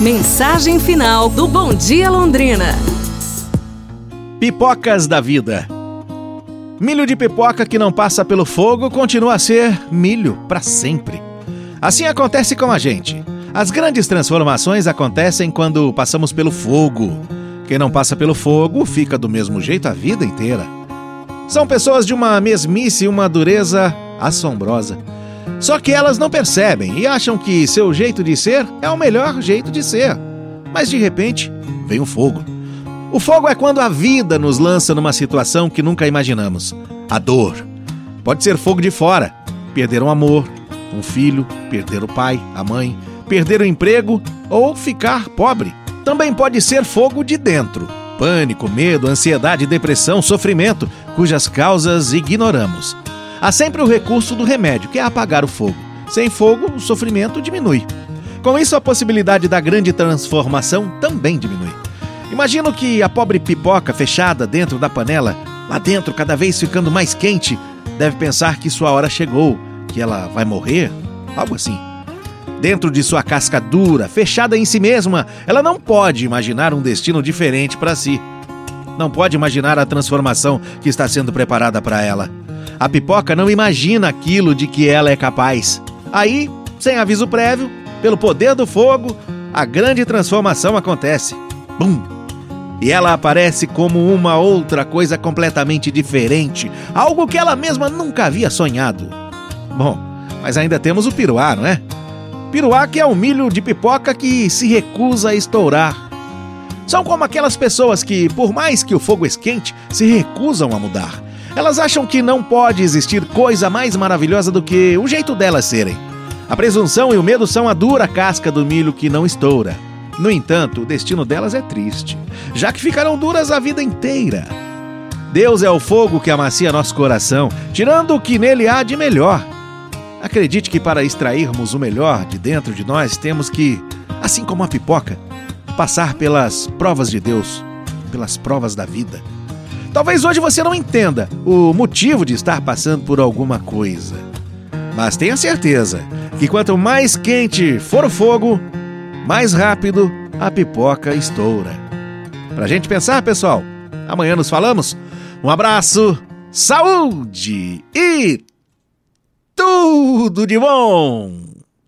Mensagem final do Bom Dia Londrina. Pipocas da vida. Milho de pipoca que não passa pelo fogo continua a ser milho para sempre. Assim acontece com a gente. As grandes transformações acontecem quando passamos pelo fogo. Quem não passa pelo fogo fica do mesmo jeito a vida inteira. São pessoas de uma mesmice e uma dureza assombrosa. Só que elas não percebem e acham que seu jeito de ser é o melhor jeito de ser. Mas de repente, vem o fogo. O fogo é quando a vida nos lança numa situação que nunca imaginamos. A dor. Pode ser fogo de fora, perder um amor, um filho, perder o pai, a mãe, perder o emprego ou ficar pobre. Também pode ser fogo de dentro. Pânico, medo, ansiedade, depressão, sofrimento, cujas causas ignoramos. Há sempre o recurso do remédio, que é apagar o fogo. Sem fogo, o sofrimento diminui. Com isso, a possibilidade da grande transformação também diminui. Imagino que a pobre pipoca fechada dentro da panela, lá dentro cada vez ficando mais quente, deve pensar que sua hora chegou, que ela vai morrer, algo assim. Dentro de sua casca dura, fechada em si mesma, ela não pode imaginar um destino diferente para si. Não pode imaginar a transformação que está sendo preparada para ela. A pipoca não imagina aquilo de que ela é capaz. Aí, sem aviso prévio, pelo poder do fogo, a grande transformação acontece. Bum! E ela aparece como uma outra coisa completamente diferente, algo que ela mesma nunca havia sonhado. Bom, mas ainda temos o piruá, não é? Piruá que é um milho de pipoca que se recusa a estourar. São como aquelas pessoas que, por mais que o fogo esquente, se recusam a mudar. Elas acham que não pode existir coisa mais maravilhosa do que o jeito delas serem. A presunção e o medo são a dura casca do milho que não estoura. No entanto, o destino delas é triste, já que ficarão duras a vida inteira. Deus é o fogo que amacia nosso coração, tirando o que nele há de melhor. Acredite que para extrairmos o melhor de dentro de nós, temos que, assim como a pipoca, passar pelas provas de Deus, pelas provas da vida. Talvez hoje você não entenda o motivo de estar passando por alguma coisa. Mas tenha certeza que quanto mais quente for o fogo, mais rápido a pipoca estoura. Pra gente pensar, pessoal, amanhã nos falamos. Um abraço, saúde e tudo de bom!